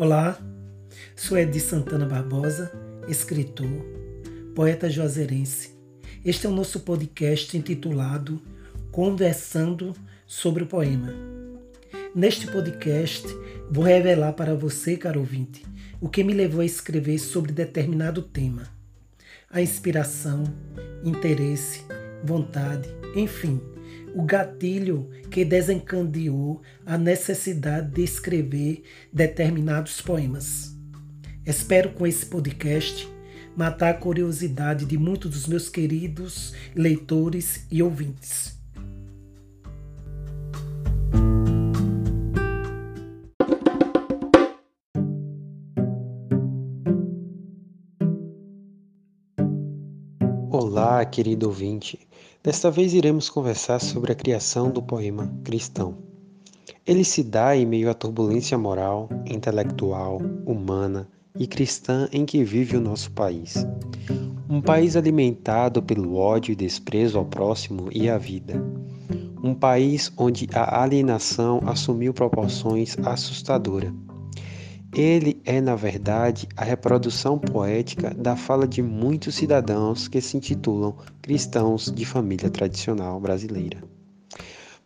Olá, sou Edi Santana Barbosa, escritor, poeta juazeirense. Este é o nosso podcast intitulado Conversando sobre o Poema. Neste podcast, vou revelar para você, caro ouvinte, o que me levou a escrever sobre determinado tema. A inspiração, interesse, vontade, enfim, o gatilho que desencadeou a necessidade de escrever determinados poemas. Espero com esse podcast matar a curiosidade de muitos dos meus queridos leitores e ouvintes. Olá, querido ouvinte. Desta vez iremos conversar sobre a criação do poema cristão. Ele se dá em meio à turbulência moral, intelectual, humana e cristã em que vive o nosso país. Um país alimentado pelo ódio e desprezo ao próximo e à vida. Um país onde a alienação assumiu proporções assustadoras ele é, na verdade, a reprodução poética da fala de muitos cidadãos que se intitulam cristãos de família tradicional brasileira.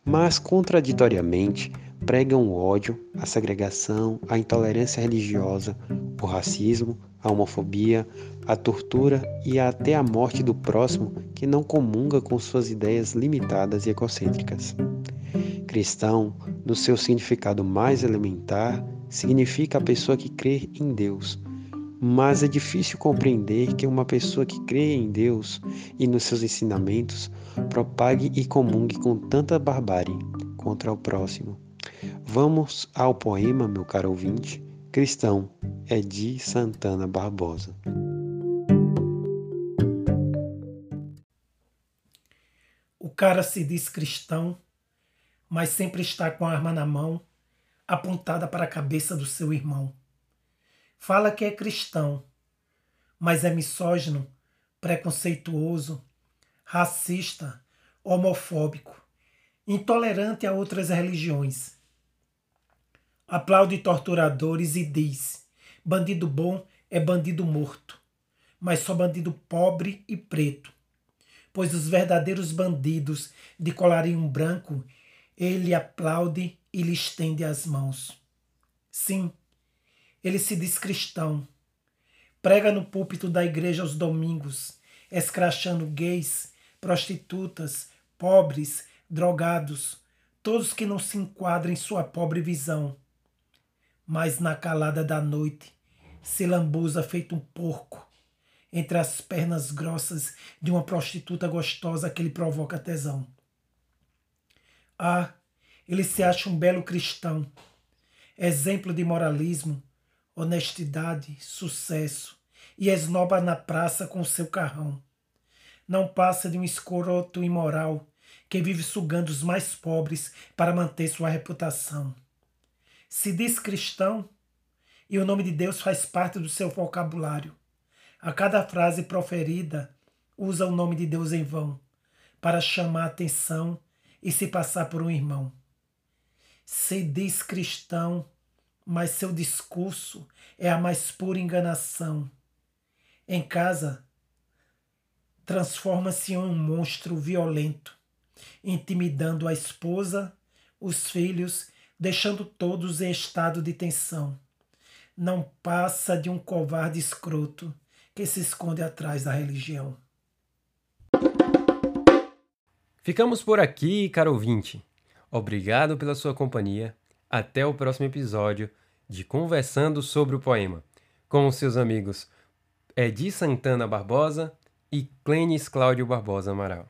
Mas, contraditoriamente, pregam o ódio, a segregação, a intolerância religiosa, o racismo, a homofobia, a tortura e até a morte do próximo que não comunga com suas ideias limitadas e egocêntricas. Cristão, no seu significado mais elementar, significa a pessoa que crê em Deus. Mas é difícil compreender que uma pessoa que crê em Deus e nos seus ensinamentos propague e comungue com tanta barbárie contra o próximo. Vamos ao poema, meu caro ouvinte. Cristão é de Santana Barbosa. O cara se diz cristão, mas sempre está com a arma na mão apontada para a cabeça do seu irmão. Fala que é cristão, mas é misógino, preconceituoso, racista, homofóbico, intolerante a outras religiões. Aplaude torturadores e diz: bandido bom é bandido morto, mas só bandido pobre e preto. Pois os verdadeiros bandidos de colarinho branco ele aplaude e lhe estende as mãos. Sim, ele se diz cristão. Prega no púlpito da igreja aos domingos, escrachando gays, prostitutas, pobres, drogados, todos que não se enquadram em sua pobre visão. Mas na calada da noite se lambuza feito um porco entre as pernas grossas de uma prostituta gostosa que lhe provoca tesão. Ah, ele se acha um belo cristão, exemplo de moralismo, honestidade, sucesso, e esnoba na praça com seu carrão. Não passa de um escroto imoral que vive sugando os mais pobres para manter sua reputação. Se diz cristão e o nome de Deus faz parte do seu vocabulário. A cada frase proferida, usa o nome de Deus em vão para chamar a atenção e se passar por um irmão. Se diz cristão, mas seu discurso é a mais pura enganação. Em casa, transforma-se em um monstro violento, intimidando a esposa, os filhos, deixando todos em estado de tensão. Não passa de um covarde escroto que se esconde atrás da religião. Ficamos por aqui, caro ouvinte. Obrigado pela sua companhia. Até o próximo episódio de Conversando sobre o Poema, com os seus amigos Edi Santana Barbosa e Clênis Cláudio Barbosa Amaral.